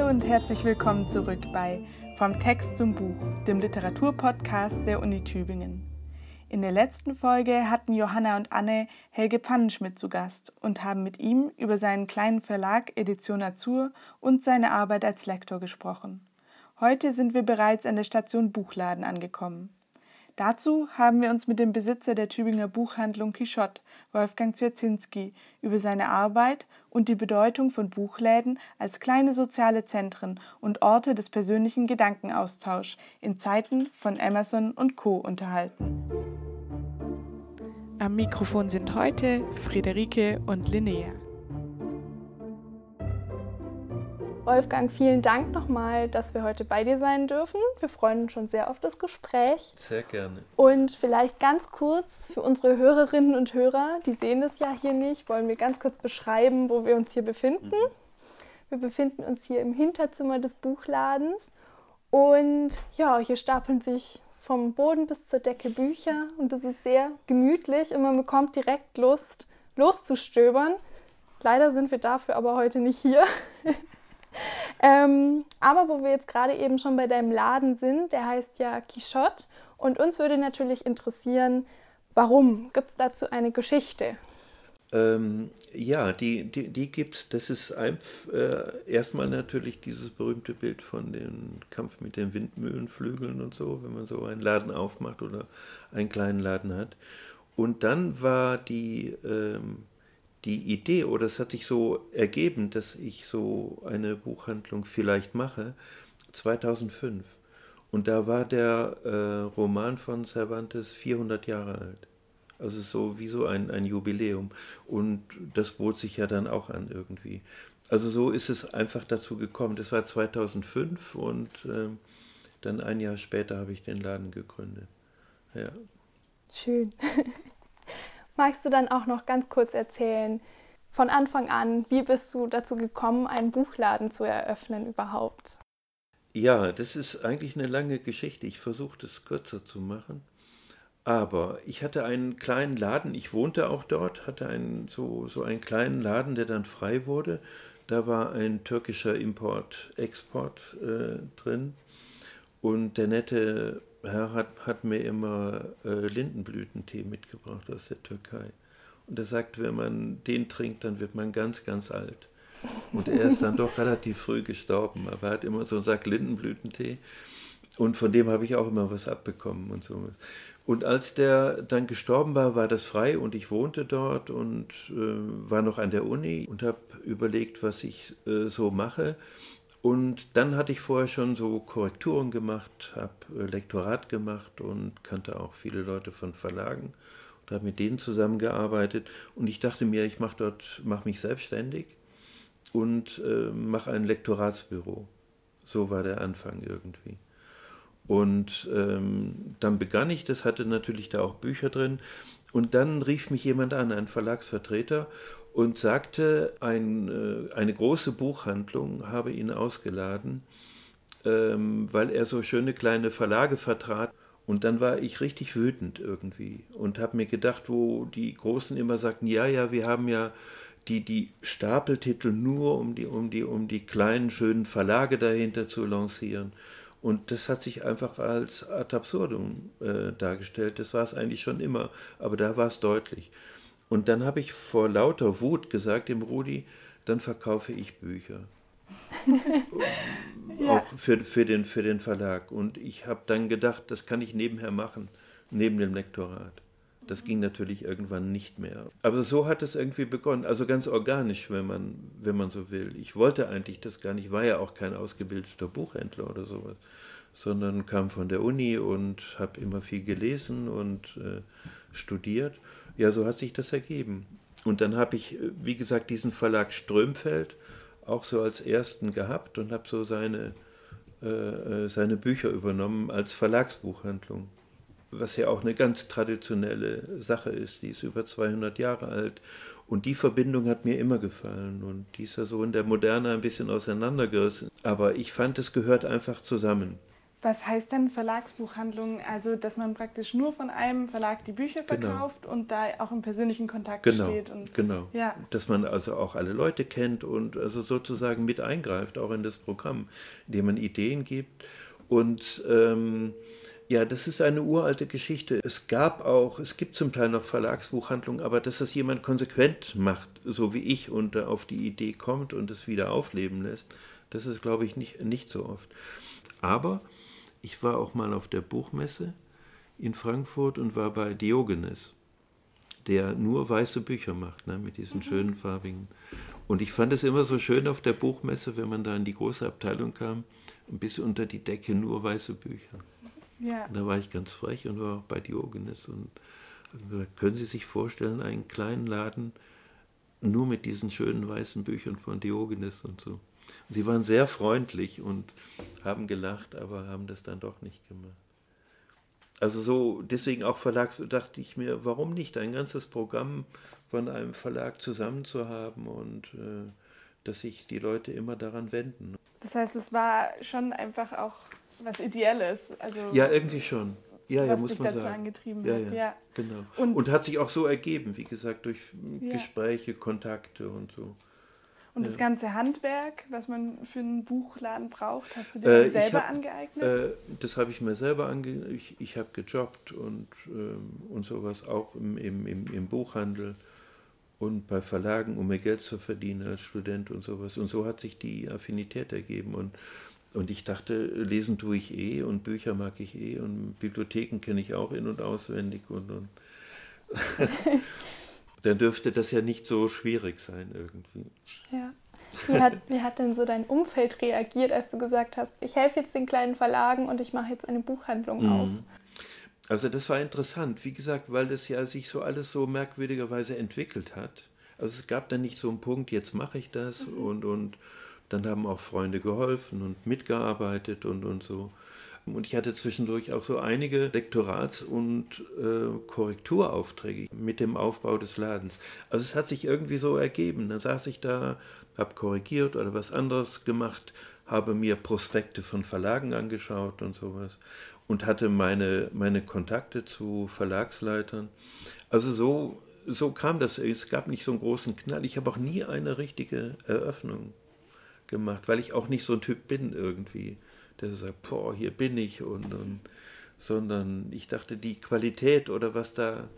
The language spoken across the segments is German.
Hallo und herzlich willkommen zurück bei Vom Text zum Buch, dem Literaturpodcast der Uni Tübingen. In der letzten Folge hatten Johanna und Anne Helge Pfannenschmidt zu Gast und haben mit ihm über seinen kleinen Verlag Edition Azur und seine Arbeit als Lektor gesprochen. Heute sind wir bereits an der Station Buchladen angekommen. Dazu haben wir uns mit dem Besitzer der Tübinger Buchhandlung Quichotte, Wolfgang Zwierzinski, über seine Arbeit und die Bedeutung von Buchläden als kleine soziale Zentren und Orte des persönlichen Gedankenaustauschs in Zeiten von Amazon und Co. unterhalten. Am Mikrofon sind heute Friederike und Linnea. Wolfgang, vielen Dank nochmal, dass wir heute bei dir sein dürfen. Wir freuen uns schon sehr auf das Gespräch. Sehr gerne. Und vielleicht ganz kurz für unsere Hörerinnen und Hörer, die sehen das ja hier nicht, wollen wir ganz kurz beschreiben, wo wir uns hier befinden. Mhm. Wir befinden uns hier im Hinterzimmer des Buchladens und ja, hier stapeln sich vom Boden bis zur Decke Bücher und es ist sehr gemütlich und man bekommt direkt Lust, loszustöbern. Leider sind wir dafür aber heute nicht hier. Ähm, aber wo wir jetzt gerade eben schon bei deinem Laden sind, der heißt ja Quichotte. Und uns würde natürlich interessieren, warum? Gibt es dazu eine Geschichte? Ähm, ja, die, die, die gibt es. Das ist ein, äh, erstmal natürlich dieses berühmte Bild von dem Kampf mit den Windmühlenflügeln und so, wenn man so einen Laden aufmacht oder einen kleinen Laden hat. Und dann war die, ähm, die Idee, oder es hat sich so ergeben, dass ich so eine Buchhandlung vielleicht mache, 2005. Und da war der äh, Roman von Cervantes 400 Jahre alt. Also so wie so ein, ein Jubiläum. Und das bot sich ja dann auch an irgendwie. Also so ist es einfach dazu gekommen. Das war 2005 und äh, dann ein Jahr später habe ich den Laden gegründet. Ja. Schön. Magst du dann auch noch ganz kurz erzählen, von Anfang an, wie bist du dazu gekommen, einen Buchladen zu eröffnen überhaupt? Ja, das ist eigentlich eine lange Geschichte. Ich versuche das kürzer zu machen. Aber ich hatte einen kleinen Laden, ich wohnte auch dort, hatte einen, so, so einen kleinen Laden, der dann frei wurde. Da war ein türkischer Import-Export äh, drin. Und der nette Herr hat, hat mir immer äh, Lindenblütentee mitgebracht aus der Türkei. Und er sagt, wenn man den trinkt, dann wird man ganz, ganz alt. Und er ist dann doch relativ früh gestorben, aber er hat immer so einen Sack Lindenblütentee. Und von dem habe ich auch immer was abbekommen und so. Und als der dann gestorben war, war das frei und ich wohnte dort und äh, war noch an der Uni und habe überlegt, was ich äh, so mache. Und dann hatte ich vorher schon so Korrekturen gemacht, habe äh, Lektorat gemacht und kannte auch viele Leute von Verlagen und habe mit denen zusammengearbeitet. Und ich dachte mir, ich mache dort, mich selbstständig und äh, mache ein Lektoratsbüro. So war der Anfang irgendwie. Und ähm, dann begann ich, das hatte natürlich da auch Bücher drin. Und dann rief mich jemand an, ein Verlagsvertreter, und sagte, ein, äh, eine große Buchhandlung habe ihn ausgeladen, ähm, weil er so schöne kleine Verlage vertrat. Und dann war ich richtig wütend irgendwie und habe mir gedacht, wo die Großen immer sagten, ja, ja, wir haben ja die, die Stapeltitel nur, um die, um, die, um die kleinen, schönen Verlage dahinter zu lancieren. Und das hat sich einfach als ad absurdum äh, dargestellt. Das war es eigentlich schon immer, aber da war es deutlich. Und dann habe ich vor lauter Wut gesagt dem Rudi, dann verkaufe ich Bücher. ja. Auch für, für, den, für den Verlag. Und ich habe dann gedacht, das kann ich nebenher machen, neben dem Lektorat. Das ging natürlich irgendwann nicht mehr. Aber so hat es irgendwie begonnen. Also ganz organisch, wenn man, wenn man so will. Ich wollte eigentlich das gar nicht. Ich war ja auch kein ausgebildeter Buchhändler oder sowas. Sondern kam von der Uni und habe immer viel gelesen und äh, studiert. Ja, so hat sich das ergeben. Und dann habe ich, wie gesagt, diesen Verlag Strömfeld auch so als ersten gehabt und habe so seine, äh, äh, seine Bücher übernommen als Verlagsbuchhandlung. Was ja auch eine ganz traditionelle Sache ist, die ist über 200 Jahre alt. Und die Verbindung hat mir immer gefallen. Und die ist ja so in der Moderne ein bisschen auseinandergerissen. Aber ich fand, es gehört einfach zusammen. Was heißt denn Verlagsbuchhandlung? Also, dass man praktisch nur von einem Verlag die Bücher genau. verkauft genau. und da auch im persönlichen Kontakt genau, steht. Und, genau. Ja. Dass man also auch alle Leute kennt und also sozusagen mit eingreift, auch in das Programm, indem man Ideen gibt. Und ähm, ja, das ist eine uralte Geschichte. Es gab auch, es gibt zum Teil noch Verlagsbuchhandlungen, aber dass das jemand konsequent macht, so wie ich, und auf die Idee kommt und es wieder aufleben lässt, das ist, glaube ich, nicht, nicht so oft. Aber ich war auch mal auf der Buchmesse in Frankfurt und war bei Diogenes, der nur weiße Bücher macht, ne, mit diesen mhm. schönen farbigen. Und ich fand es immer so schön auf der Buchmesse, wenn man da in die große Abteilung kam, bis unter die Decke nur weiße Bücher. Ja. da war ich ganz frech und war auch bei Diogenes. Und können Sie sich vorstellen, einen kleinen Laden nur mit diesen schönen weißen Büchern von Diogenes und so. Sie waren sehr freundlich und haben gelacht, aber haben das dann doch nicht gemacht. Also so, deswegen auch Verlags, dachte ich mir, warum nicht ein ganzes Programm von einem Verlag zusammen zu haben und äh, dass sich die Leute immer daran wenden. Das heißt, es war schon einfach auch was Ideelles. Also ja, irgendwie schon. Ja, ja, muss man dazu sagen. angetrieben ja. Ja, ja. genau. Und, und, hat sich auch so ergeben, wie gesagt, durch ja. Gespräche, Kontakte und so. Und das ganze Handwerk, was man für einen Buchladen braucht, hast du dir äh, selber hab, angeeignet? Äh, das habe ich mir selber angeeignet. Ich, ich habe gejobbt und, ähm, und sowas auch im, im, im, im Buchhandel und bei Verlagen, um mir Geld zu verdienen als Student und sowas. Und so hat sich die Affinität ergeben. Und, und ich dachte, lesen tue ich eh und Bücher mag ich eh und Bibliotheken kenne ich auch in- und auswendig und, und dann dürfte das ja nicht so schwierig sein irgendwie. Ja. Wie hat, wie hat denn so dein Umfeld reagiert, als du gesagt hast, ich helfe jetzt den kleinen Verlagen und ich mache jetzt eine Buchhandlung mhm. auf? Also das war interessant, wie gesagt, weil das ja sich so alles so merkwürdigerweise entwickelt hat. Also es gab dann nicht so einen Punkt, jetzt mache ich das mhm. und, und dann haben auch Freunde geholfen und mitgearbeitet und, und so. Und ich hatte zwischendurch auch so einige Lektorats- und äh, Korrekturaufträge mit dem Aufbau des Ladens. Also es hat sich irgendwie so ergeben. Dann saß ich da, habe korrigiert oder was anderes gemacht, habe mir Prospekte von Verlagen angeschaut und sowas und hatte meine, meine Kontakte zu Verlagsleitern. Also so, so kam das. Es gab nicht so einen großen Knall. Ich habe auch nie eine richtige Eröffnung gemacht, weil ich auch nicht so ein Typ bin irgendwie der sagt, boah, hier bin ich und, und sondern ich dachte, die Qualität oder was da,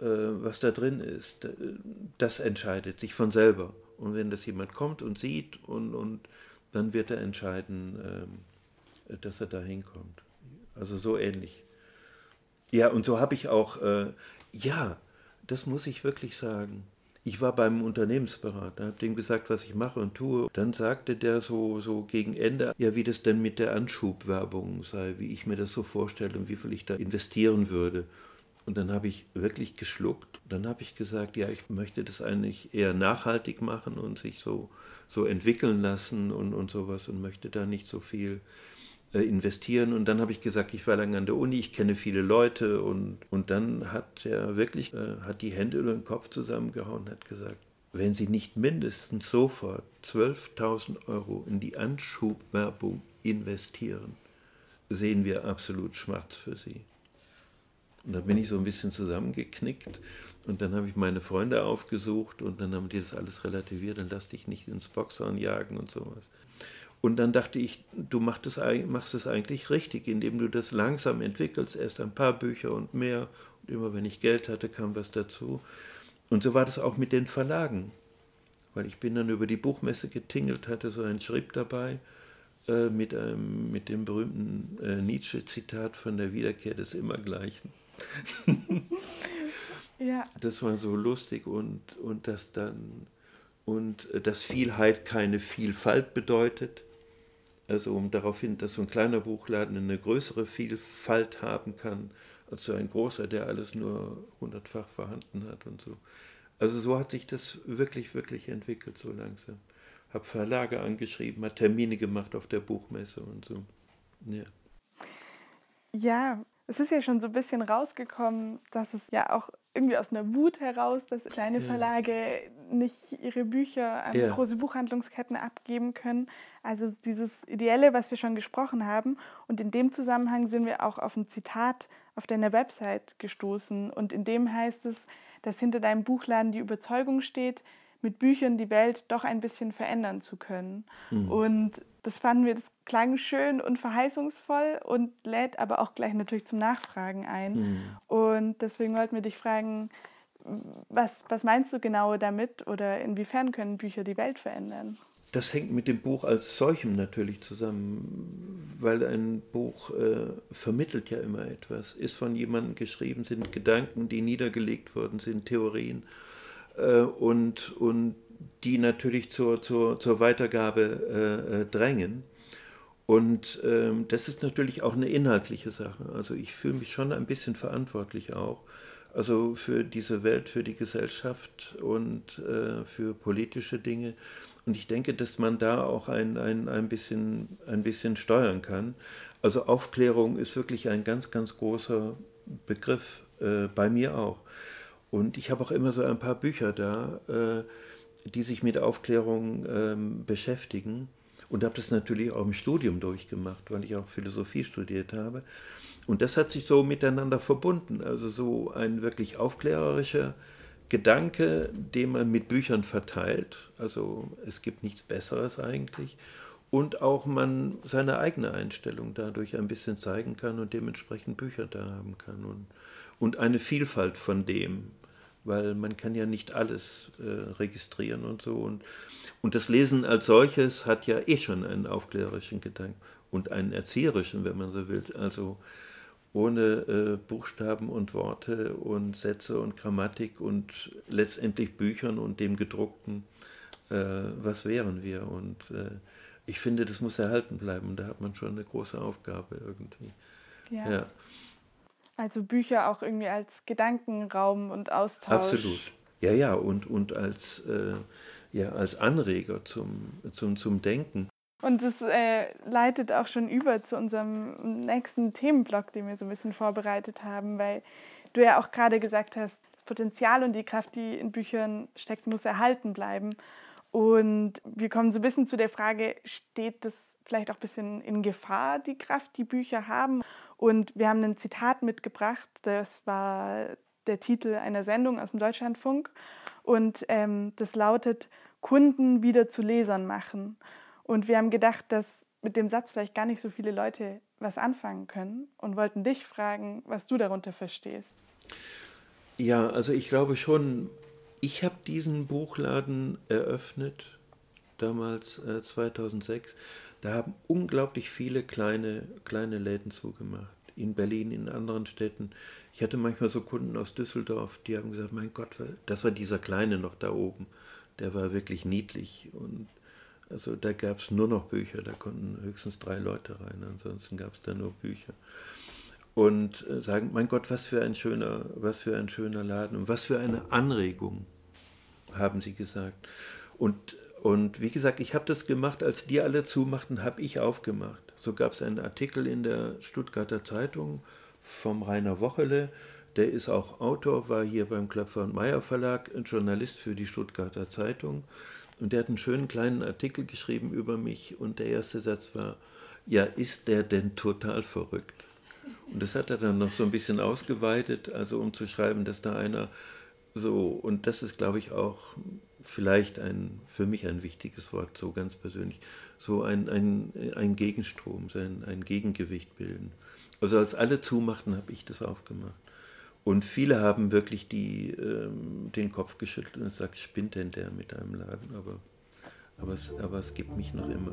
äh, was da drin ist, das entscheidet sich von selber. Und wenn das jemand kommt und sieht und, und dann wird er entscheiden, äh, dass er da hinkommt. Also so ähnlich. Ja, und so habe ich auch, äh, ja, das muss ich wirklich sagen. Ich war beim Unternehmensberater, habe dem gesagt, was ich mache und tue. Dann sagte der so, so gegen Ende, ja, wie das denn mit der Anschubwerbung sei, wie ich mir das so vorstelle und wie viel ich da investieren würde. Und dann habe ich wirklich geschluckt. Dann habe ich gesagt, ja, ich möchte das eigentlich eher nachhaltig machen und sich so, so entwickeln lassen und, und sowas und möchte da nicht so viel investieren. Und dann habe ich gesagt, ich war lange an der Uni, ich kenne viele Leute. Und, und dann hat er wirklich äh, hat die Hände über den Kopf zusammengehauen und hat gesagt, wenn Sie nicht mindestens sofort 12.000 Euro in die Anschubwerbung investieren, sehen wir absolut schwarz für Sie. Und da bin ich so ein bisschen zusammengeknickt und dann habe ich meine Freunde aufgesucht und dann haben die das alles relativiert, dann lass dich nicht ins Boxhorn jagen und sowas. Und dann dachte ich, du machst es, machst es eigentlich richtig, indem du das langsam entwickelst, erst ein paar Bücher und mehr. Und immer wenn ich Geld hatte, kam was dazu. Und so war das auch mit den Verlagen. Weil ich bin dann über die Buchmesse getingelt, hatte so einen Schrieb dabei äh, mit, ähm, mit dem berühmten äh, Nietzsche-Zitat von der Wiederkehr des Immergleichen. ja. Das war so lustig und, und dass dann und äh, dass Vielheit keine Vielfalt bedeutet also um darauf hin, dass so ein kleiner Buchladen eine größere Vielfalt haben kann, als so ein großer, der alles nur hundertfach vorhanden hat und so. Also so hat sich das wirklich, wirklich entwickelt, so langsam. Habe Verlage angeschrieben, hat Termine gemacht auf der Buchmesse und so. Ja. Ja, es ist ja schon so ein bisschen rausgekommen, dass es ja auch irgendwie aus einer Wut heraus, dass kleine Verlage nicht ihre Bücher an Ja. große Buchhandlungsketten abgeben können. Also dieses Ideelle, was wir schon gesprochen haben. Und in dem Zusammenhang sind wir auch auf ein Zitat auf deiner Website gestoßen. Und in dem heißt es, dass hinter deinem Buchladen die Überzeugung steht, mit Büchern die Welt doch ein bisschen verändern zu können. Und das fanden wir, das klang schön und verheißungsvoll und lädt aber auch gleich natürlich zum Nachfragen ein. Und deswegen wollten wir dich fragen, was, was meinst du genau damit oder inwiefern können Bücher die Welt verändern? Das hängt mit dem Buch als solchem natürlich zusammen, weil ein Buch äh, vermittelt ja immer etwas, ist von jemandem geschrieben, sind Gedanken, die niedergelegt worden sind, Theorien äh, und, und die natürlich zur, zur, zur Weitergabe äh, äh, drängen. Und ähm, das ist natürlich auch eine inhaltliche Sache. Also ich fühle mich schon ein bisschen verantwortlich auch. Also für diese Welt, für die Gesellschaft und äh, für politische Dinge. Und ich denke, dass man da auch ein, ein, ein, bisschen, ein bisschen steuern kann. Also Aufklärung ist wirklich ein ganz, ganz großer Begriff, äh, bei mir auch. Und ich habe auch immer so ein paar Bücher da, äh, die sich mit Aufklärung ähm, beschäftigen. Und habe das natürlich auch im Studium durchgemacht, weil ich auch Philosophie studiert habe. Und das hat sich so miteinander verbunden. Also so ein wirklich aufklärerischer Gedanke, den man mit Büchern verteilt. Also es gibt nichts Besseres eigentlich. Und auch man seine eigene Einstellung dadurch ein bisschen zeigen kann und dementsprechend Bücher da haben kann. Und, und eine Vielfalt von dem, weil man kann ja nicht alles äh, registrieren und so. Und, und das Lesen als solches hat ja eh schon einen aufklärerischen Gedanken und einen erzieherischen, wenn man so will. Also ohne äh, Buchstaben und Worte und Sätze und Grammatik und letztendlich Büchern und dem gedruckten, äh, was wären wir? Und äh, ich finde, das muss erhalten bleiben. Und da hat man schon eine große Aufgabe irgendwie. Ja. Ja, Also Bücher auch irgendwie als Gedankenraum und Austausch. absolut. Ja, ja, und, und als, äh, ja, als Anreger zum, zum, zum Denken. Und das äh, leitet auch schon über zu unserem nächsten Themenblock, den wir so ein bisschen vorbereitet haben, weil du ja auch gerade gesagt hast, das Potenzial und die Kraft, die in Büchern steckt, muss erhalten bleiben. Und wir kommen so ein bisschen zu der Frage, steht das vielleicht auch ein bisschen in Gefahr, die Kraft, die Bücher haben? Und wir haben ein Zitat mitgebracht, das war der Titel einer Sendung aus dem Deutschlandfunk. Und ähm, das lautet, Kunden wieder zu Lesern machen. Und wir haben gedacht, dass mit dem Satz vielleicht gar nicht so viele Leute was anfangen können und wollten dich fragen, was du darunter verstehst. Ja, also ich glaube schon, ich habe diesen Buchladen eröffnet, damals äh, 2006. Da haben unglaublich viele kleine, kleine Läden zugemacht. In Berlin, in anderen Städten. Ich hatte manchmal so Kunden aus Düsseldorf, die haben gesagt, mein Gott, das war dieser Kleine noch da oben. Der war wirklich niedlich. Und also da gab es nur noch Bücher, da konnten höchstens drei Leute rein, ansonsten gab es da nur Bücher und äh, sagen, mein Gott, was für ein schöner, was für ein schöner Laden und was für eine Anregung, haben sie gesagt. Und, und wie gesagt, ich habe das gemacht, als die alle zumachten, habe ich aufgemacht. So gab es einen Artikel in der Stuttgarter Zeitung vom Rainer Wochele, der ist auch Autor, war hier beim Klapfer und Meyer Verlag, ein Journalist für die Stuttgarter Zeitung. Und der hat einen schönen kleinen Artikel geschrieben über mich und der erste Satz war, ja, ist der denn total verrückt? Und das hat er dann noch so ein bisschen ausgeweitet, also um zu schreiben, dass da einer so, und das ist, glaube ich, auch vielleicht ein, für mich ein wichtiges Wort, so ganz persönlich, so ein, ein, ein Gegenstrom, ein, ein Gegengewicht bilden. Also als alle zumachten, habe ich das aufgemacht. Und viele haben wirklich die, ähm, den Kopf geschüttelt und gesagt, spinnt denn der mit einem Laden? Aber, aber, es, aber es gibt mich noch immer.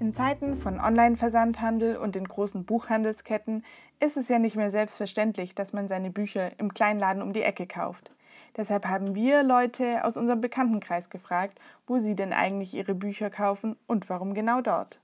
In Zeiten von Online-Versandhandel und den großen Buchhandelsketten ist es ja nicht mehr selbstverständlich, dass man seine Bücher im Kleinladen um die Ecke kauft. Deshalb haben wir Leute aus unserem Bekanntenkreis gefragt, wo sie denn eigentlich ihre Bücher kaufen und warum genau dort.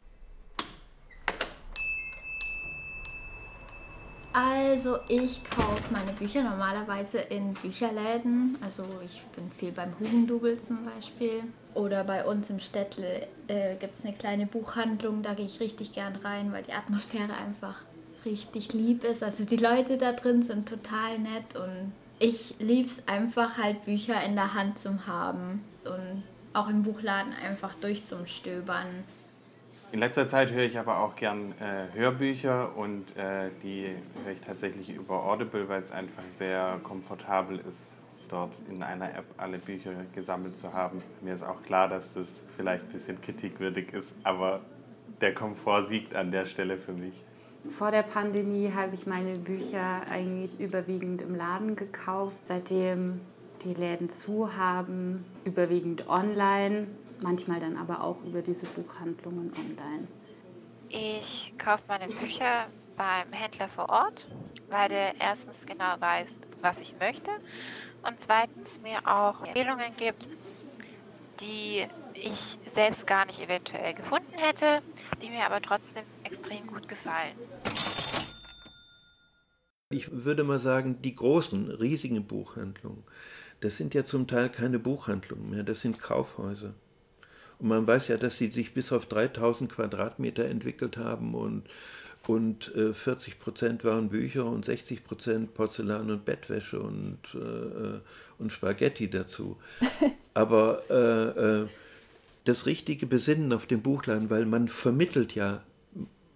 Also ich kaufe meine Bücher normalerweise in Bücherläden. Also ich bin viel beim Hugendubel zum Beispiel. Oder bei uns im Städtel äh, gibt es eine kleine Buchhandlung, da gehe ich richtig gern rein, weil die Atmosphäre einfach richtig lieb ist. Also die Leute da drin sind total nett und ich liebe es einfach halt Bücher in der Hand zu haben und auch im Buchladen einfach durchzustöbern. In letzter Zeit höre ich aber auch gern äh, Hörbücher und äh, die höre ich tatsächlich über Audible, weil es einfach sehr komfortabel ist, dort in einer App alle Bücher gesammelt zu haben. Mir ist auch klar, dass das vielleicht ein bisschen kritikwürdig ist, aber der Komfort siegt an der Stelle für mich. Vor der Pandemie habe ich meine Bücher eigentlich überwiegend im Laden gekauft. Seitdem die Läden zu haben, überwiegend online manchmal dann aber auch über diese Buchhandlungen online. Ich kaufe meine Bücher beim Händler vor Ort, weil der erstens genau weiß, was ich möchte und zweitens mir auch Empfehlungen gibt, die ich selbst gar nicht eventuell gefunden hätte, die mir aber trotzdem extrem gut gefallen. Ich würde mal sagen, die großen, riesigen Buchhandlungen, das sind ja zum Teil keine Buchhandlungen mehr, das sind Kaufhäuser. Und man weiß ja, dass sie sich bis auf 3000 Quadratmeter entwickelt haben und, und äh, 40 Prozent waren Bücher und 60 Prozent Porzellan und Bettwäsche und, äh, und Spaghetti dazu. Aber äh, äh, das richtige Besinnen auf dem Buchladen, weil man vermittelt ja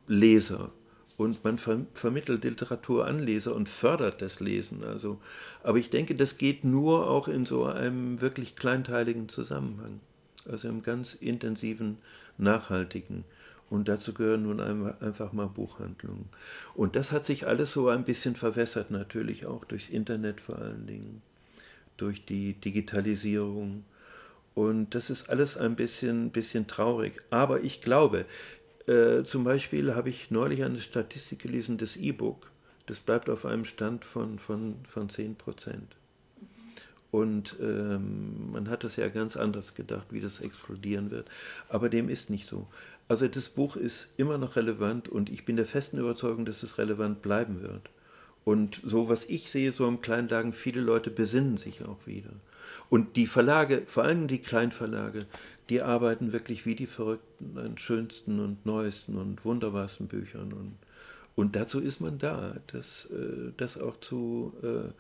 Leser und man ver vermittelt Literatur an Leser und fördert das Lesen. Also, aber ich denke, das geht nur auch in so einem wirklich kleinteiligen Zusammenhang also im ganz intensiven, nachhaltigen. Und dazu gehören nun einfach mal Buchhandlungen. Und das hat sich alles so ein bisschen verwässert, natürlich auch durchs Internet vor allen Dingen, durch die Digitalisierung. Und das ist alles ein bisschen, bisschen traurig. Aber ich glaube, äh, zum Beispiel habe ich neulich eine Statistik gelesen, das E-Book, das bleibt auf einem Stand von, von, von 10 Prozent. Und ähm, man hat es ja ganz anders gedacht, wie das explodieren wird. Aber dem ist nicht so. Also das Buch ist immer noch relevant und ich bin der festen Überzeugung, dass es relevant bleiben wird. Und so, was ich sehe, so im Kleinlagen, viele Leute besinnen sich auch wieder. Und die Verlage, vor allem die Kleinverlage, die arbeiten wirklich wie die Verrückten an schönsten und neuesten und wunderbarsten Büchern. Und, und dazu ist man da, das, äh, das auch zu, äh,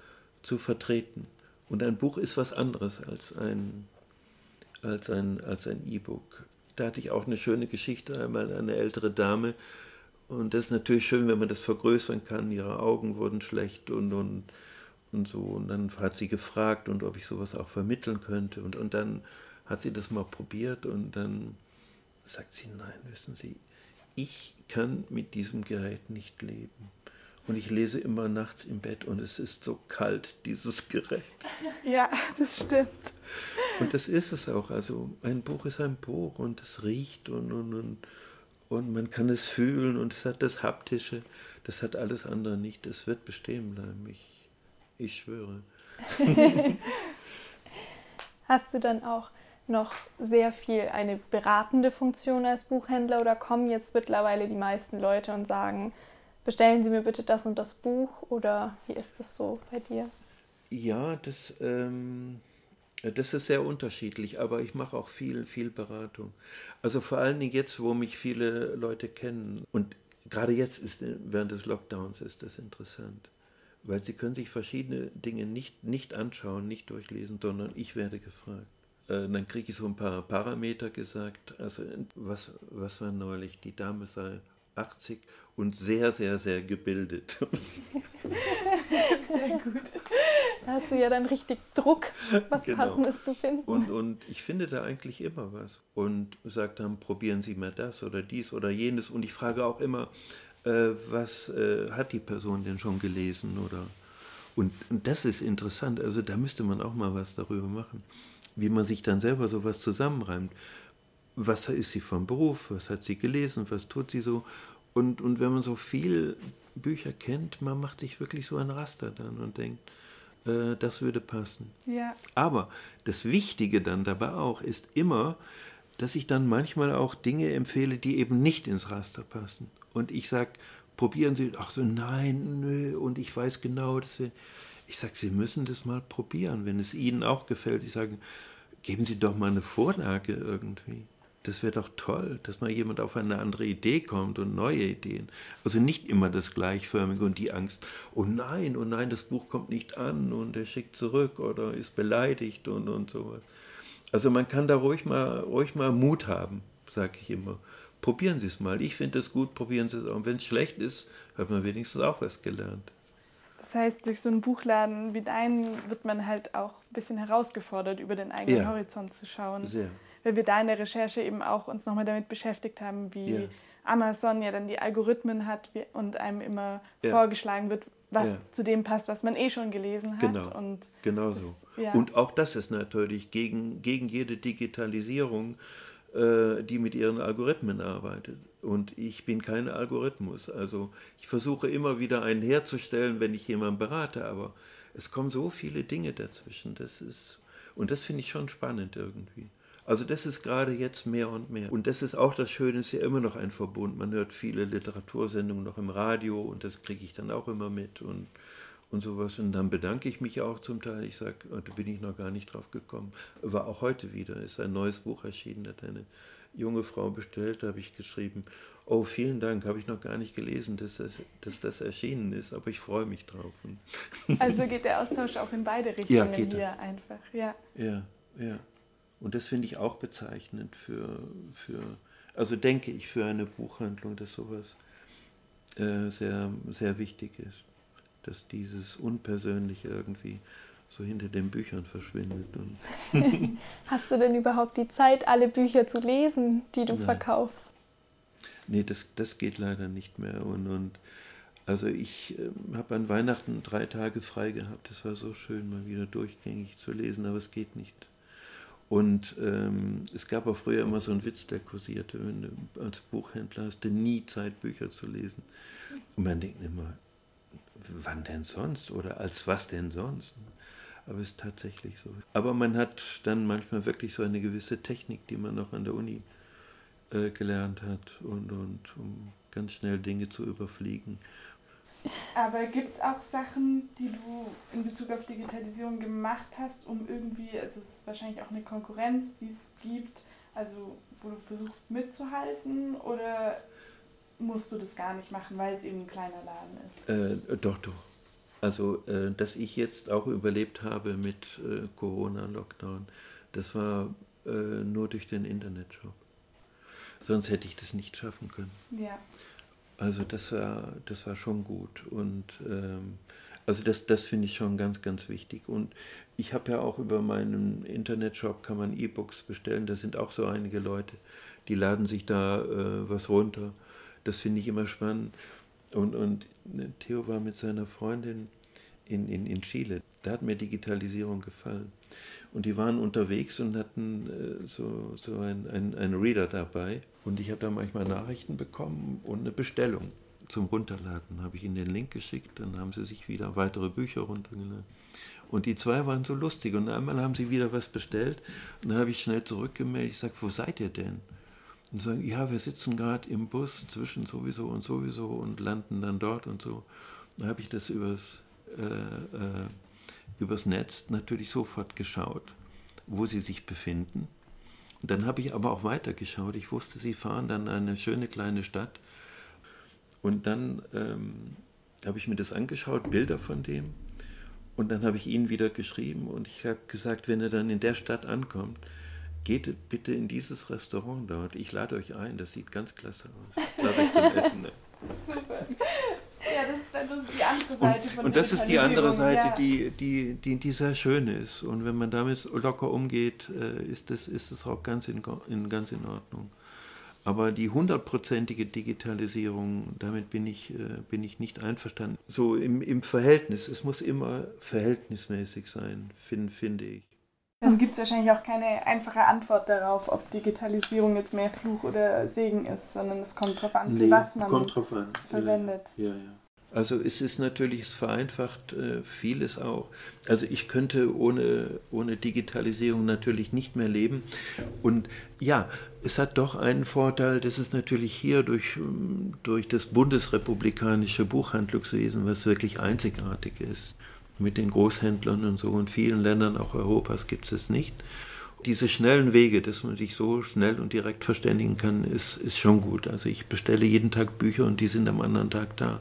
zu vertreten. Und ein Buch ist was anderes als ein als ein als ein E-Book. Da hatte ich auch eine schöne Geschichte einmal eine ältere Dame und das ist natürlich schön, wenn man das vergrößern kann. Ihre Augen wurden schlecht und und und so und dann hat sie gefragt und ob ich sowas auch vermitteln könnte und und dann hat sie das mal probiert und dann sagt sie nein, wissen Sie, ich kann mit diesem Gerät nicht leben. Und ich lese immer nachts im Bett und es ist so kalt, dieses Gerät. Ja, das stimmt. Und das ist es auch. Also ein Buch ist ein Buch und es riecht und, und, und, und man kann es fühlen und es hat das Haptische. Das hat alles andere nicht. Es wird bestehen bleiben. Ich, ich schwöre. Hast du dann auch noch sehr viel eine beratende Funktion als Buchhändler oder kommen jetzt mittlerweile die meisten Leute und sagen, bestellen Sie mir bitte das und das Buch oder wie ist das so bei dir? Ja, das, ähm, das ist sehr unterschiedlich, aber ich mache auch viel, viel Beratung. Also vor allen Dingen jetzt, wo mich viele Leute kennen und gerade jetzt ist, während des Lockdowns ist das interessant, weil sie können sich verschiedene Dinge nicht, nicht anschauen, nicht durchlesen, sondern ich werde gefragt. Äh, dann kriege ich so ein paar Parameter gesagt. Also was, was war neulich? Die Dame sei 80 und sehr, sehr, sehr gebildet. Sehr gut. Da hast du ja dann richtig Druck, was genau. Passendes zu finden. Und, und ich finde da eigentlich immer was. Und sagt dann, probieren Sie mal das oder dies oder jenes. Und ich frage auch immer, äh, was äh, hat die Person denn schon gelesen? Oder und, und das ist interessant. Also da müsste man auch mal was darüber machen, wie man sich dann selber sowas zusammenreimt was ist sie vom Beruf, was hat sie gelesen, was tut sie so. Und, und wenn man so viel Bücher kennt, man macht sich wirklich so ein Raster dann und denkt, äh, das würde passen. Ja. Aber das Wichtige dann dabei auch ist immer, dass ich dann manchmal auch Dinge empfehle, die eben nicht ins Raster passen. Und ich sage, probieren Sie, ach so, nein, nö, und ich weiß genau, dass wir, ich sage, Sie müssen das mal probieren, wenn es Ihnen auch gefällt. Ich sage, geben Sie doch mal eine Vorlage irgendwie. Das wäre doch toll, dass mal jemand auf eine andere Idee kommt und neue Ideen. Also nicht immer das Gleichförmige und die Angst, oh nein, oh nein, das Buch kommt nicht an und er schickt zurück oder ist beleidigt und, und sowas. Also man kann da ruhig mal, ruhig mal Mut haben, sage ich immer. Probieren Sie es mal. Ich finde es gut, probieren Sie es auch. Und wenn es schlecht ist, hat man wenigstens auch was gelernt. Das heißt, durch so einen Buchladen wie deinen wird man halt auch ein bisschen herausgefordert, über den eigenen ja, Horizont zu schauen. Sehr. Weil wir da in der Recherche eben auch uns nochmal damit beschäftigt haben, wie ja. Amazon ja dann die Algorithmen hat und einem immer ja. vorgeschlagen wird, was zu dem passt, was man eh schon gelesen hat. Genau, und genau so. Und auch das ist natürlich gegen, gegen jede Digitalisierung, die mit ihren Algorithmen arbeitet. Und ich bin kein Algorithmus. Also ich versuche immer wieder einen herzustellen, wenn ich jemanden berate, aber es kommen so viele Dinge dazwischen. Das ist, und das finde ich schon spannend irgendwie. Also das ist gerade jetzt mehr und mehr. Und das ist auch das Schöne, ist ja immer noch ein Verbund. Man hört viele Literatursendungen noch im Radio und das kriege ich dann auch immer mit. Und und sowas. Und dann bedanke ich mich auch zum Teil. Ich sage, oh, da bin ich noch gar nicht drauf gekommen. War auch heute wieder, ist ein neues Buch erschienen, hat eine junge Frau bestellt, da habe ich geschrieben, oh, vielen Dank, habe ich noch gar nicht gelesen, dass das, dass das erschienen ist, aber ich freue mich drauf. Also geht der Austausch auch in beide Richtungen ja, hier er. einfach, ja. Ja, ja. Und das finde ich auch bezeichnend für, für, also denke ich, für eine Buchhandlung, dass sowas äh, sehr, sehr wichtig ist dass dieses Unpersönliche irgendwie so hinter den Büchern verschwindet. Hast du denn überhaupt die Zeit, alle Bücher zu lesen, die du Nein. verkaufst? Nee, das, das geht leider nicht mehr. Und, und also ich äh, habe an Weihnachten drei Tage frei gehabt. Das war so schön, mal wieder durchgängig zu lesen, aber es geht nicht. Und ähm, es gab auch früher immer so einen Witz, der kursierte, wenn du als Buchhändler hast du nie Zeit, Bücher zu lesen. Und man denkt immer, wann denn sonst oder als was denn sonst? Aber es ist tatsächlich so. Aber man hat dann manchmal wirklich so eine gewisse Technik, die man noch an der Uni äh, gelernt hat und, und um ganz schnell Dinge zu überfliegen. Aber gibt es auch Sachen, die du in Bezug auf Digitalisierung gemacht hast, um irgendwie, also es ist wahrscheinlich auch eine Konkurrenz, die es gibt, also wo du versuchst mitzuhalten oder musst du das gar nicht machen, weil es eben ein kleiner Laden ist. Äh, doch, doch. Also, äh, dass ich jetzt auch überlebt habe mit äh, Corona-Lockdown, das war äh, nur durch den Internetshop. Sonst hätte ich das nicht schaffen können. Ja. Also das war, das war schon gut. Und ähm, also das, das finde ich schon ganz, ganz wichtig. Und ich habe ja auch über meinen Internetshop kann man E-Books bestellen. Da sind auch so einige Leute, die laden sich da äh, was runter das finde ich immer spannend. Und, und ne, Theo war mit seiner Freundin in, in, in Chile. Da hat mir Digitalisierung gefallen. Und die waren unterwegs und hatten äh, so, so ein, ein, ein Reader dabei. Und ich habe da manchmal Nachrichten bekommen und eine Bestellung zum Runterladen. Habe ich ihnen den Link geschickt, dann haben sie sich wieder weitere Bücher runtergeladen. Und die zwei waren so lustig. Und einmal haben sie wieder was bestellt. Und dann habe ich schnell zurückgemeldet. Ich sage, wo seid ihr denn? Und sagen, ja, wir sitzen gerade im Bus zwischen sowieso und sowieso und landen dann dort und so. Dann habe ich das übers, äh, äh, übers Netz natürlich sofort geschaut, wo sie sich befinden. Dann habe ich aber auch weiter geschaut. Ich wusste, sie fahren dann eine schöne kleine Stadt. Und dann ähm, habe ich mir das angeschaut, Bilder von dem. Und dann habe ich ihnen wieder geschrieben und ich habe gesagt, wenn er dann in der Stadt ankommt, geht bitte in dieses Restaurant dort. Ich lade euch ein, das sieht ganz klasse aus. Ich lade euch zum Essen. Ne? Super. Ja, das ist dann die andere Seite von Und, und das ist die andere Seite, ja. die, die, die, die sehr schön ist. Und wenn man damit locker umgeht, äh, ist das, ist das auch ganz in, in, ganz in Ordnung. Aber die hundertprozentige Digitalisierung, damit bin ich, äh, bin ich nicht einverstanden. So im, im Verhältnis, es muss immer verhältnismäßig sein, find, finde ich. Dann gibt es wahrscheinlich auch keine einfache Antwort darauf, ob Digitalisierung jetzt mehr Fluch oder Segen ist, sondern es kommt darauf an, nee, was man kommt drauf an. verwendet. Ja, ja. Also es ist natürlich, es vereinfacht äh, vieles auch. Also ich könnte ohne, ohne Digitalisierung natürlich nicht mehr leben. Und ja, es hat doch einen Vorteil, das ist natürlich hier durch, durch das bundesrepublikanische Buchhandlungswesen, was wirklich einzigartig ist. Mit den Großhändlern und so in vielen Ländern auch Europas gibt es nicht. Diese schnellen Wege, dass man sich so schnell und direkt verständigen kann, ist, ist schon gut. Also ich bestelle jeden Tag Bücher und die sind am anderen Tag da.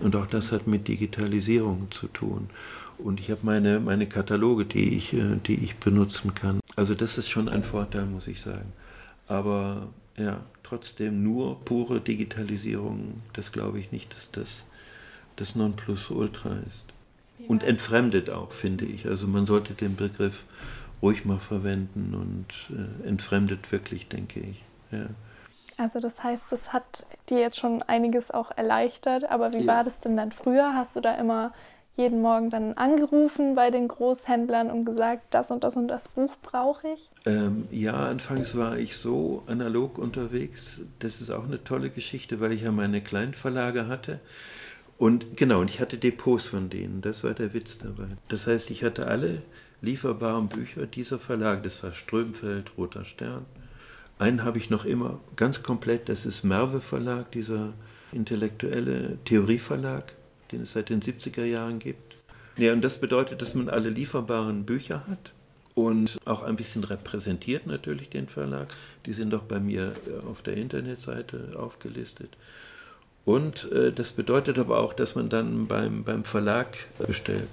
Und auch das hat mit Digitalisierung zu tun. Und ich habe meine, meine Kataloge, die ich, äh, die ich benutzen kann. Also das ist schon ein Vorteil, muss ich sagen. Aber ja, trotzdem nur pure Digitalisierung, das glaube ich nicht, dass das das Nonplusultra ist. Und entfremdet auch, finde ich. Also man sollte den Begriff ruhig mal verwenden und äh, entfremdet wirklich, denke ich. Ja. Also das heißt, das hat dir jetzt schon einiges auch erleichtert, aber wie Ja. war das denn dann früher? Hast du da immer jeden Morgen dann angerufen bei den Großhändlern und gesagt, das und das und das Buch brauche ich? Ähm, ja, anfangs war ich so analog unterwegs. Das ist auch eine tolle Geschichte, weil ich ja meine Kleinverlage hatte. Und genau, und ich hatte Depots von denen. Das war der Witz dabei. Das heißt, ich hatte alle lieferbaren Bücher dieser Verlage. Das war Strömfeld, Roter Stern. Einen habe ich noch immer ganz komplett. Das ist Merve Verlag, dieser intellektuelle Theorieverlag, den es seit den 70er Jahren gibt. Ja, und das bedeutet, dass man alle lieferbaren Bücher hat und auch ein bisschen repräsentiert natürlich den Verlag. Die sind doch bei mir äh, auf der Internetseite aufgelistet. Und äh, das bedeutet aber auch, dass man dann beim, beim Verlag bestellt.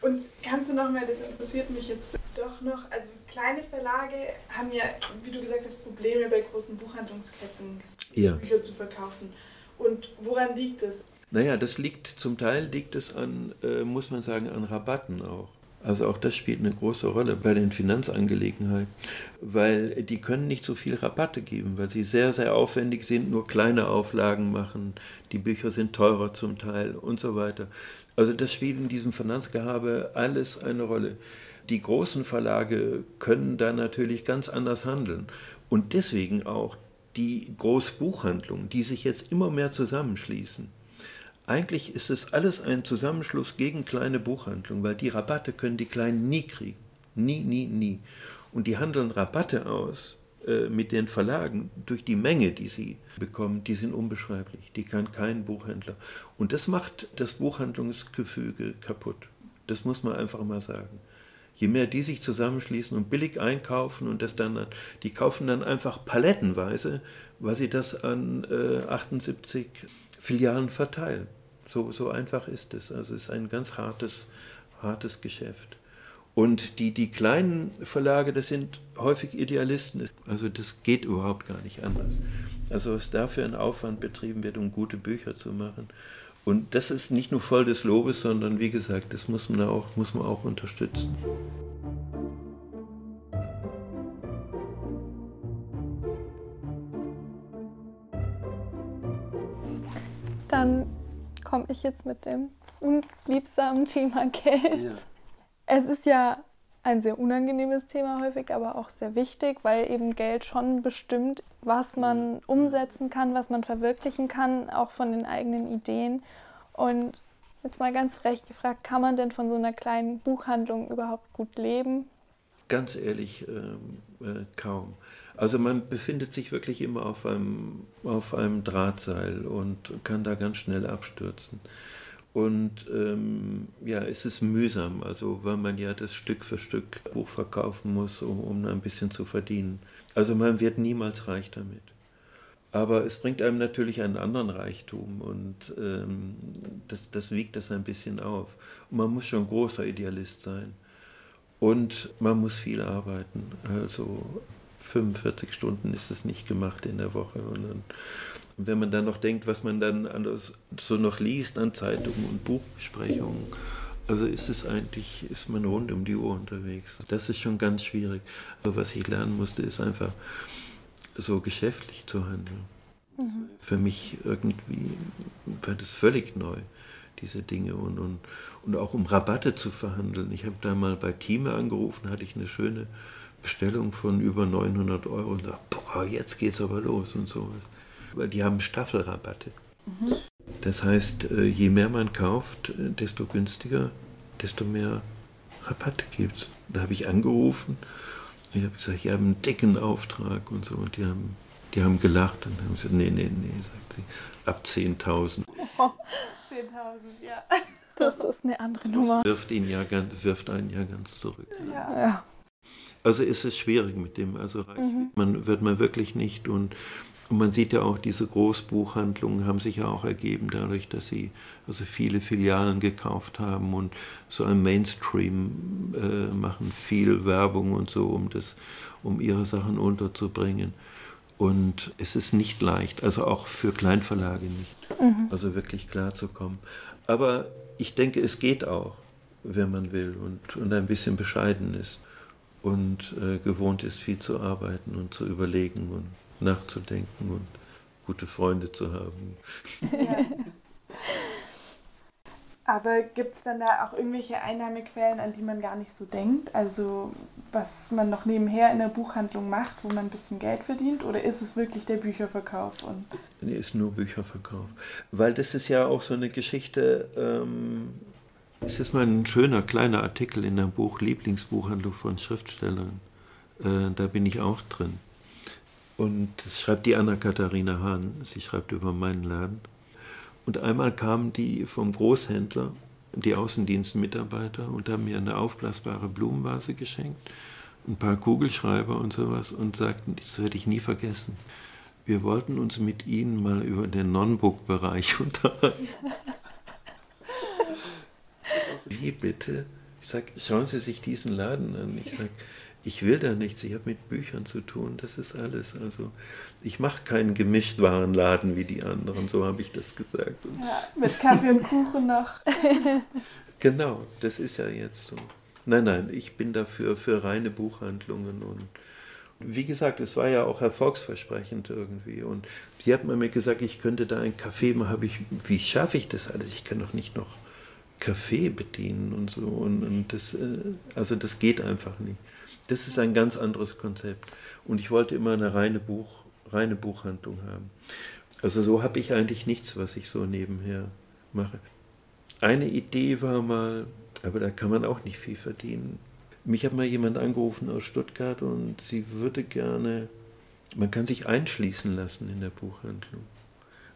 Und kannst du noch mal, das interessiert mich jetzt doch noch, also kleine Verlage haben ja, wie du gesagt hast, Probleme bei großen Buchhandlungsketten Ja. Bücher zu verkaufen. Und woran liegt es? Naja, das liegt zum Teil liegt es an, äh, muss man sagen, an Rabatten auch. Also auch das spielt eine große Rolle bei den Finanzangelegenheiten, weil die können nicht so viel Rabatte geben, weil sie sehr, sehr aufwendig sind, nur kleine Auflagen machen, die Bücher sind teurer zum Teil und so weiter. Also das spielt in diesem Finanzgehabe alles eine Rolle. Die großen Verlage können da natürlich ganz anders handeln und deswegen auch die Großbuchhandlungen, die sich jetzt immer mehr zusammenschließen. Eigentlich ist es alles ein Zusammenschluss gegen kleine Buchhandlungen, weil die Rabatte können die Kleinen nie kriegen. Nie, nie, nie. Und die handeln Rabatte aus äh, mit den Verlagen durch die Menge, die sie bekommen, die sind unbeschreiblich. Die kann kein Buchhändler. Und das macht das Buchhandlungsgefüge kaputt. Das muss man einfach mal sagen. Je mehr die sich zusammenschließen und billig einkaufen und das dann, die kaufen dann einfach palettenweise, weil sie das an äh, 78 Filialen verteilen. So, so einfach ist es. Also es ist ein ganz hartes, hartes Geschäft. Und die, die kleinen Verlage, das sind häufig Idealisten. Also das geht überhaupt gar nicht anders. Also was da für ein Aufwand betrieben wird, um gute Bücher zu machen. Und das ist nicht nur voll des Lobes, sondern wie gesagt, das muss man auch, muss man auch unterstützen. Dann komme ich jetzt mit dem unliebsamen Thema Geld. Es ist ja ein sehr unangenehmes Thema häufig, aber auch sehr wichtig, weil eben Geld schon bestimmt, was man umsetzen kann, was man verwirklichen kann, auch von den eigenen Ideen. Und jetzt mal ganz frech gefragt, kann man denn von so einer kleinen Buchhandlung überhaupt gut leben? Ganz ehrlich, ähm, äh, kaum. Also man befindet sich wirklich immer auf einem, auf einem Drahtseil und kann da ganz schnell abstürzen. Und ähm, ja, es ist mühsam, also weil man ja das Stück für Stück Buch verkaufen muss, um, um ein bisschen zu verdienen. Also man wird niemals reich damit. Aber es bringt einem natürlich einen anderen Reichtum und ähm, das, das wiegt das ein bisschen auf. Und man muss schon großer Idealist sein. Und man muss viel arbeiten. Also 45 Stunden ist es nicht gemacht in der Woche. Und dann, wenn man dann noch denkt, was man dann anders so noch liest an Zeitungen und Buchbesprechungen, also ist es eigentlich, ist man rund um die Uhr unterwegs. Das ist schon ganz schwierig. Aber was ich lernen musste, ist einfach so geschäftlich zu handeln. Für mich irgendwie war das völlig neu, diese Dinge. Und, und, und auch um Rabatte zu verhandeln. Ich habe da mal bei Thieme angerufen, hatte ich eine schöne Bestellung von über 900 Euro und dachte, boah, jetzt geht's aber los und sowas. Weil die haben Staffelrabatte. Mhm. Das heißt, äh, je mehr man kauft, äh, desto günstiger, desto mehr Rabatt gibt es. Da habe ich angerufen, ich habe gesagt, ich habe einen dicken Auftrag und so. Und die haben, die haben gelacht und haben gesagt, nee, nee, nee, sagt sie, ab 10.000. Oh, 10.000, ja. Das ist eine andere Nummer. Wirft, ihn ja ganz, wirft einen ja ganz zurück. Ja. ja. Also ist es schwierig mit dem, also mhm. man wird man wirklich nicht und und man sieht ja auch, diese Großbuchhandlungen haben sich ja auch ergeben dadurch, dass sie also viele Filialen gekauft haben und so ein Mainstream äh, machen, viel Werbung und so, um, das, um ihre Sachen unterzubringen. Und es ist nicht leicht, also auch für Kleinverlage nicht, mhm. also wirklich klar zu kommen. Aber ich denke, es geht auch, wenn man will und, und ein bisschen bescheiden ist und äh, gewohnt ist, viel zu arbeiten und zu überlegen und nachzudenken und gute Freunde zu haben. Ja. Aber gibt es dann da auch irgendwelche Einnahmequellen, an die man gar nicht so denkt? Also was man noch nebenher in der Buchhandlung macht, wo man ein bisschen Geld verdient? Oder ist es wirklich der Bücherverkauf? Und nee, ist nur Bücherverkauf. Weil das ist ja auch so eine Geschichte, ähm, es ist mal ein schöner kleiner Artikel in einem Buch Lieblingsbuchhandlung von Schriftstellern. Äh, da bin ich auch drin. Und das schreibt die Anna-Katharina Hahn. Sie schreibt über meinen Laden. Und einmal kamen die vom Großhändler, die Außendienstmitarbeiter, und haben mir eine aufblasbare Blumenvase geschenkt, ein paar Kugelschreiber und sowas und sagten, das werde ich nie vergessen. Wir wollten uns mit Ihnen mal über den Non-Book-Bereich unterhalten. Wie bitte? Ich sage, schauen Sie sich diesen Laden an. Ich sage, ich will da nichts, ich habe mit Büchern zu tun, das ist alles. Also ich mache keinen Gemischtwarenladen wie die anderen, so habe ich das gesagt. Und ja, mit Kaffee und Kuchen noch. genau, das ist ja jetzt so. Nein, nein, ich bin dafür für reine Buchhandlungen und wie gesagt, es war ja auch erfolgsversprechend irgendwie. Und sie hat mir gesagt, ich könnte da ein Café machen. Hab ich, wie schaffe ich das alles? Ich kann doch nicht noch Kaffee bedienen und so. Und, und das, äh, also das geht einfach nicht. Das ist ein ganz anderes Konzept. Und ich wollte immer eine reine, Buch, reine Buchhandlung haben. Also so habe ich eigentlich nichts, was ich so nebenher mache. Eine Idee war mal, aber da kann man auch nicht viel verdienen. Mich hat mal jemand angerufen aus Stuttgart und sie würde gerne, man kann sich einschließen lassen in der Buchhandlung.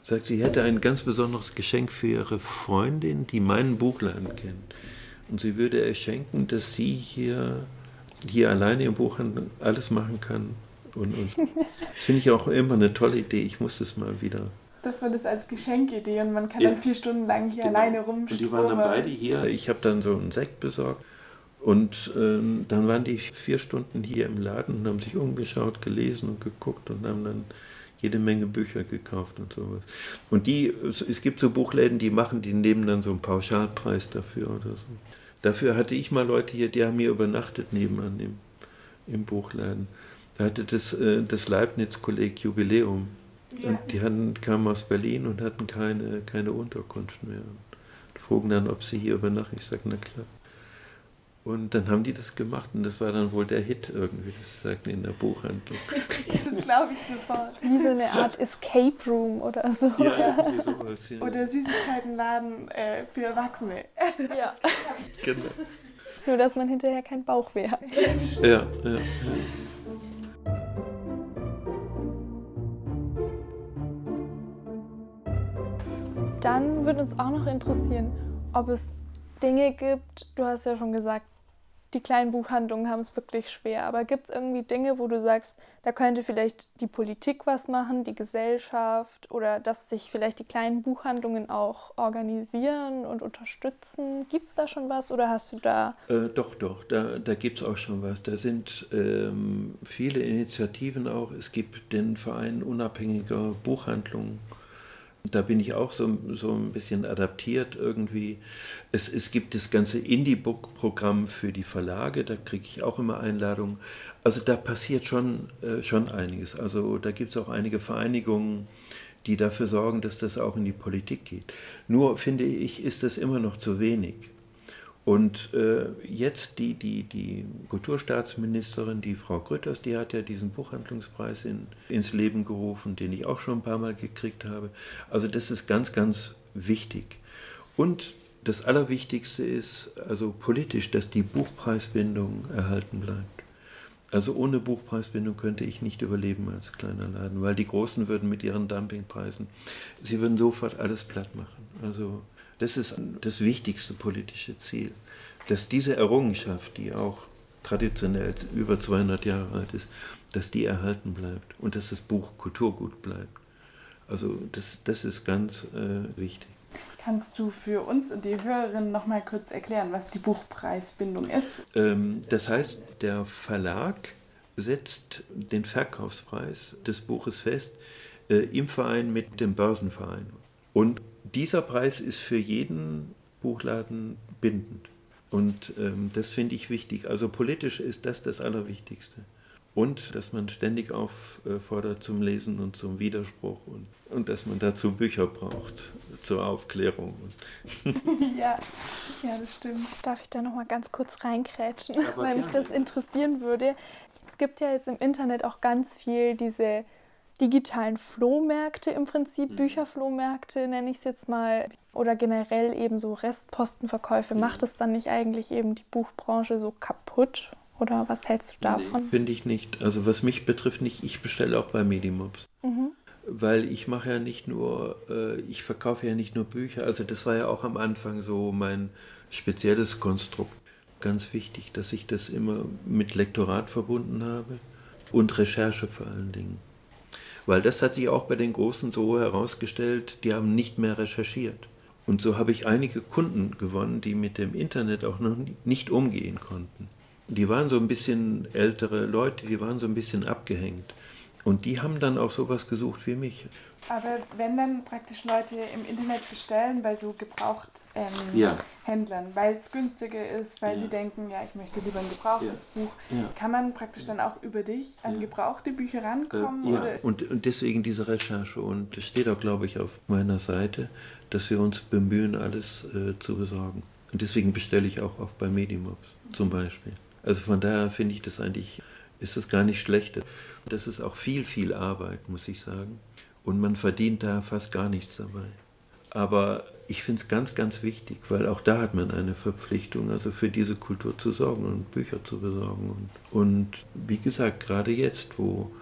Sagt, sie hätte ein ganz besonderes Geschenk für ihre Freundin, die meinen Buchladen kennt. Und sie würde ihr schenken, dass sie hier hier alleine im Buchhandel alles machen kann. Und, und das finde ich auch immer eine tolle Idee. Ich muss das mal wieder. Das war das als Geschenkidee und man kann ja. dann vier Stunden lang hier genau. alleine rumströmen. Und die waren dann beide hier. Ich habe dann so einen Sekt besorgt und ähm, dann waren die vier Stunden hier im Laden und haben sich umgeschaut, gelesen und geguckt und haben dann jede Menge Bücher gekauft und sowas. Und die, es gibt so Buchläden, die machen, die nehmen dann so einen Pauschalpreis dafür oder so. Dafür hatte ich mal Leute hier, die haben hier übernachtet nebenan im, im Buchladen. Da hatte das, äh, das Leibniz-Kolleg Jubiläum. Ja. Und die hatten, kamen aus Berlin und hatten keine, keine Unterkunft mehr. Und frugen dann, ob sie hier übernachten. Ich sage, na klar. Und dann haben die das gemacht und das war dann wohl der Hit irgendwie, das sagten in der Buchhandlung. Das glaube ich sofort. Wie so eine Art Escape Room oder so. Ja, irgendwie sowas. Ja. Oder Süßigkeitenladen äh, für Erwachsene. Ja. Genau. Nur, dass man hinterher keinen Bauchweh hat. Ja, ja. Dann würde uns auch noch interessieren, ob es Dinge gibt, du hast ja schon gesagt, die kleinen Buchhandlungen haben es wirklich schwer. Aber gibt es irgendwie Dinge, wo du sagst, da könnte vielleicht die Politik was machen, die Gesellschaft oder dass sich vielleicht die kleinen Buchhandlungen auch organisieren und unterstützen? Gibt es da schon was oder hast du da? Äh, doch, doch, da, da gibt es auch schon was. Da sind ähm, viele Initiativen auch. Es gibt den Verein unabhängiger Buchhandlungen da bin ich auch so, so ein bisschen adaptiert irgendwie. Es, es gibt das ganze Indie-Book-Programm für die Verlage, da kriege ich auch immer Einladungen. Also da passiert schon, äh, schon einiges. Also da gibt es auch einige Vereinigungen, die dafür sorgen, dass das auch in die Politik geht. Nur finde ich, ist das immer noch zu wenig. Und äh, jetzt die, die, die Kulturstaatsministerin, die Frau Grütters, die hat ja diesen Buchhandlungspreis in, ins Leben gerufen, den ich auch schon ein paar Mal gekriegt habe. Also das ist ganz, ganz wichtig. Und das Allerwichtigste ist also politisch, dass die Buchpreisbindung erhalten bleibt. Also ohne Buchpreisbindung könnte ich nicht überleben als kleiner Laden, weil die Großen würden mit ihren Dumpingpreisen, sie würden sofort alles platt machen. Also das ist das wichtigste politische Ziel, dass diese Errungenschaft, die auch traditionell über 200 Jahre alt ist, dass die erhalten bleibt und dass das Buch Kulturgut bleibt. Also das, das ist ganz äh, wichtig. Kannst du für uns und die Hörerinnen noch mal kurz erklären, was die Buchpreisbindung ist? Ähm, das heißt, der Verlag setzt den Verkaufspreis des Buches fest äh, im Verein mit dem Börsenverein. Und dieser Preis ist für jeden Buchladen bindend. Und ähm, das finde ich wichtig. Also politisch ist das das Allerwichtigste. Und dass man ständig auffordert zum Lesen und zum Widerspruch und, und dass man dazu Bücher braucht zur Aufklärung. ja, ja, das stimmt. Darf ich da nochmal ganz kurz reinkrätschen, weil mich das interessieren würde. Es gibt ja jetzt im Internet auch ganz viel diese digitalen Flohmärkte im Prinzip, mhm. Bücherflohmärkte nenne ich es jetzt mal, oder generell eben so Restpostenverkäufe. Mhm. Macht es dann nicht eigentlich eben die Buchbranche so kaputt? Oder was hältst du davon? Nee, Finde ich nicht. Also was mich betrifft nicht, ich bestelle auch bei Medimobs. Mhm. Weil ich mache ja nicht nur, äh, ich verkaufe ja nicht nur Bücher. Also das war ja auch am Anfang so mein spezielles Konstrukt. Ganz wichtig, dass ich das immer mit Lektorat verbunden habe und Recherche vor allen Dingen. Weil das hat sich auch bei den Großen so herausgestellt, die haben nicht mehr recherchiert. Und so habe ich einige Kunden gewonnen, die mit dem Internet auch noch nicht umgehen konnten. Die waren so ein bisschen ältere Leute, die waren so ein bisschen abgehängt. Und die haben dann auch sowas gesucht wie mich. Aber wenn dann praktisch Leute im Internet bestellen bei so gebraucht ähm, ja. Händlern, weil es günstiger ist, weil ja. sie denken, ja, ich möchte lieber ein gebrauchtes ja. Buch. Kann man praktisch dann auch über dich an gebrauchte Bücher rankommen? Äh, ja, und, und deswegen diese Recherche. Und es steht auch, glaube ich, auf meiner Seite, dass wir uns bemühen, alles äh, zu besorgen. Und deswegen bestelle ich auch oft bei Medimobs zum Beispiel. Also von daher finde ich das eigentlich, ist das gar nicht schlecht. Das ist auch viel, viel Arbeit, muss ich sagen. Und man verdient da fast gar nichts dabei. Aber ich finde es ganz, ganz wichtig, weil auch da hat man eine Verpflichtung, also für diese Kultur zu sorgen und Bücher zu besorgen. Und, und wie gesagt, gerade jetzt, wo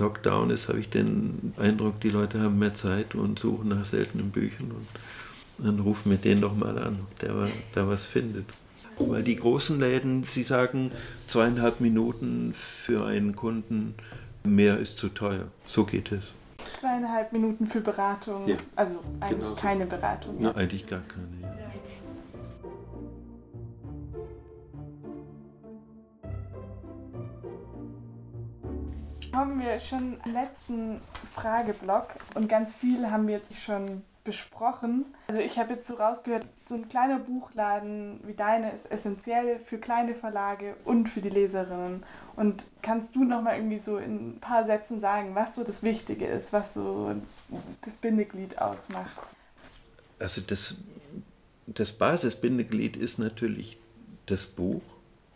Lockdown ist, habe ich den Eindruck, die Leute haben mehr Zeit und suchen nach seltenen Büchern. Und dann rufen wir den doch mal an, ob der da was findet. Weil die großen Läden, sie sagen, zweieinhalb Minuten für einen Kunden, mehr ist zu teuer. So geht es zweieinhalb Minuten für Beratung. Ja. Also eigentlich genau keine Beratung. Ja. eigentlich gar keine. Ja. Kommen wir schon zum letzten Frageblock und ganz viel haben wir jetzt schon besprochen. Also ich habe jetzt so rausgehört, so ein kleiner Buchladen wie deine ist essentiell für kleine Verlage und für die Leserinnen. Und kannst du noch mal irgendwie so in ein paar Sätzen sagen, was so das Wichtige ist, was so das Bindeglied ausmacht? Also das, das Basisbindeglied ist natürlich das Buch.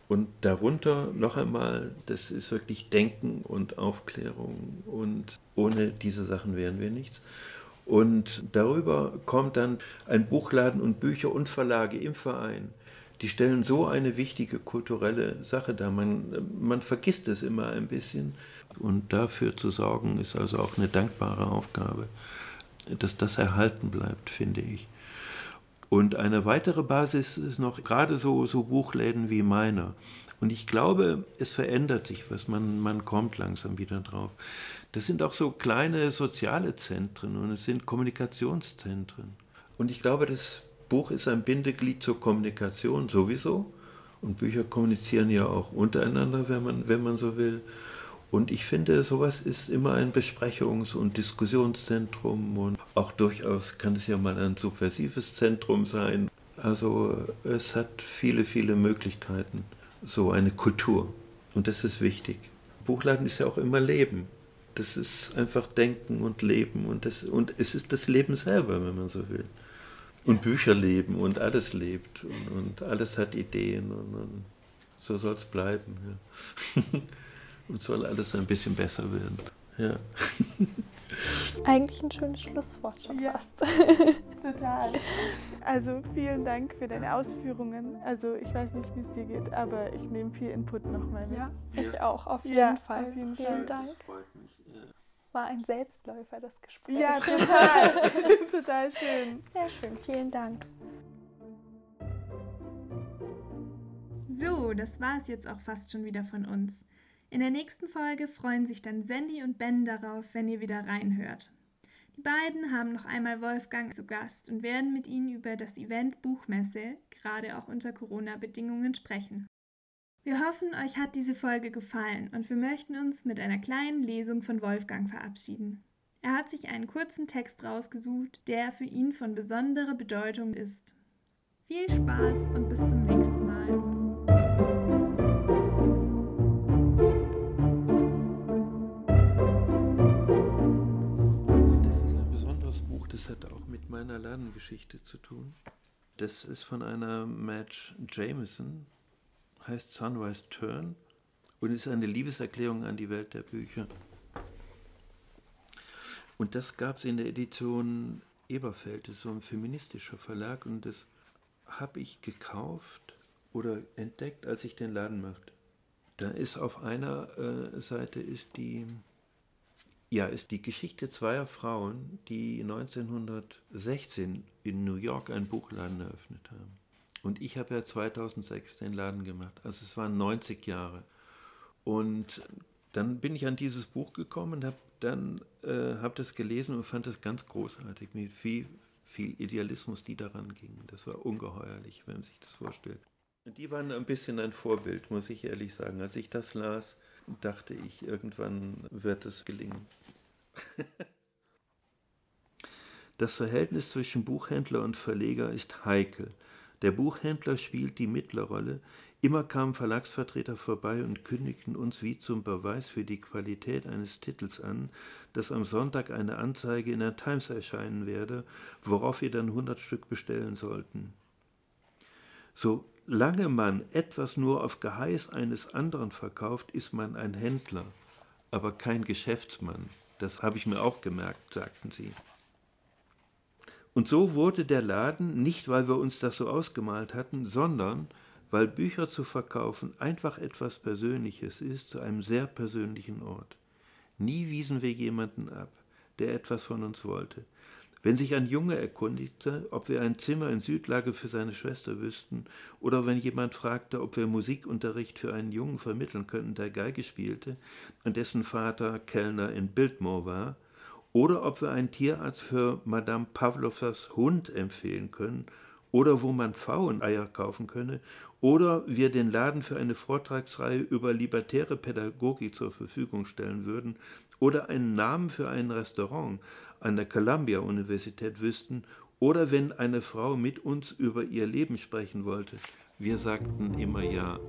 Und darunter noch einmal, das ist wirklich Denken und Aufklärung. Und ohne diese Sachen wären wir nichts. Und darüber kommt dann ein Buchladen und Bücher und Verlage im Verein. Die stellen so eine wichtige kulturelle Sache dar. Man, man vergisst es immer ein bisschen. Und dafür zu sorgen, ist also auch eine dankbare Aufgabe, dass das erhalten bleibt, finde ich. Und eine weitere Basis ist noch gerade so, so Buchläden wie meiner. Und ich glaube, es verändert sich was, man, man kommt langsam wieder drauf. Das sind auch so kleine soziale Zentren und es sind Kommunikationszentren. Und ich glaube, das Buch ist ein Bindeglied zur Kommunikation sowieso. Und Bücher kommunizieren ja auch untereinander, wenn man, wenn man so will. Und ich finde, sowas ist immer ein Besprechungs- und Diskussionszentrum und auch durchaus kann es ja mal ein subversives Zentrum sein. Also es hat viele, viele Möglichkeiten, so eine Kultur. Und das ist wichtig. Buchladen ist ja auch immer Leben. Das ist einfach Denken und Leben und, das, und es ist das Leben selber, wenn man so will. Und Bücher leben und alles lebt und, und alles hat Ideen und, und so soll es bleiben. Ja. und soll alles ein bisschen besser werden. Ja. Eigentlich ein schönes Schlusswort schon ja. fast. Total. Also vielen Dank für deine Ausführungen. Also ich weiß nicht, wie es dir geht, aber ich nehme viel Input nochmal mit. Ja, ich auch, auf jeden ja, Fall. Auf jeden vielen Fall. Dank. Das freut mich. War ein Selbstläufer, das Gespräch. Ja, total. total schön. Sehr schön, vielen Dank. So, das war es jetzt auch fast schon wieder von uns. In der nächsten Folge freuen sich dann Sandy und Ben darauf, wenn ihr wieder reinhört. Die beiden haben noch einmal Wolfgang zu Gast und werden mit ihnen über das Event Buchmesse, gerade auch unter Corona-Bedingungen, sprechen. Wir hoffen, euch hat diese Folge gefallen und wir möchten uns mit einer kleinen Lesung von Wolfgang verabschieden. Er hat sich einen kurzen Text rausgesucht, der für ihn von besonderer Bedeutung ist. Viel Spaß und bis zum nächsten Mal. das hat auch mit meiner Ladengeschichte zu tun. Das ist von einer Madge Jameson, heißt Sunrise Turn und ist eine Liebeserklärung an die Welt der Bücher. Und das gab es in der Edition Eberfeld, das ist so ein feministischer Verlag und das habe ich gekauft oder entdeckt, als ich den Laden machte. Da ist auf einer äh, Seite ist die ja, ist die Geschichte zweier Frauen, die 1916 in New York einen Buchladen eröffnet haben. Und ich habe ja 2006 den Laden gemacht. Also es waren 90 Jahre. Und dann bin ich an dieses Buch gekommen und habe dann äh, hab das gelesen und fand es ganz großartig, mit viel, viel Idealismus, die daran ging. Das war ungeheuerlich, wenn man sich das vorstellt. Und die waren ein bisschen ein Vorbild, muss ich ehrlich sagen. Als ich das las, dachte ich, irgendwann wird es gelingen. Das Verhältnis zwischen Buchhändler und Verleger ist heikel. Der Buchhändler spielt die Mittlerrolle. Immer kamen Verlagsvertreter vorbei und kündigten uns wie zum Beweis für die Qualität eines Titels an, dass am Sonntag eine Anzeige in der Times erscheinen werde, worauf wir dann hundert Stück bestellen sollten. So Lange man etwas nur auf Geheiß eines anderen verkauft, ist man ein Händler, aber kein Geschäftsmann. Das habe ich mir auch gemerkt, sagten sie. Und so wurde der Laden, nicht weil wir uns das so ausgemalt hatten, sondern weil Bücher zu verkaufen einfach etwas Persönliches ist, zu einem sehr persönlichen Ort. Nie wiesen wir jemanden ab, der etwas von uns wollte. Wenn sich ein Junge erkundigte, ob wir ein Zimmer in Südlage für seine Schwester wüssten, oder wenn jemand fragte, ob wir Musikunterricht für einen Jungen vermitteln könnten, der Geige spielte, und dessen Vater Kellner in Biltmore war, oder ob wir einen Tierarzt für Madame Pavlovas Hund empfehlen können, oder wo man Pfaueneier kaufen könne, oder wir den Laden für eine Vortragsreihe über libertäre Pädagogik zur Verfügung stellen würden, oder einen Namen für ein Restaurant, an der Columbia-Universität wüssten oder wenn eine Frau mit uns über ihr Leben sprechen wollte. Wir sagten immer ja.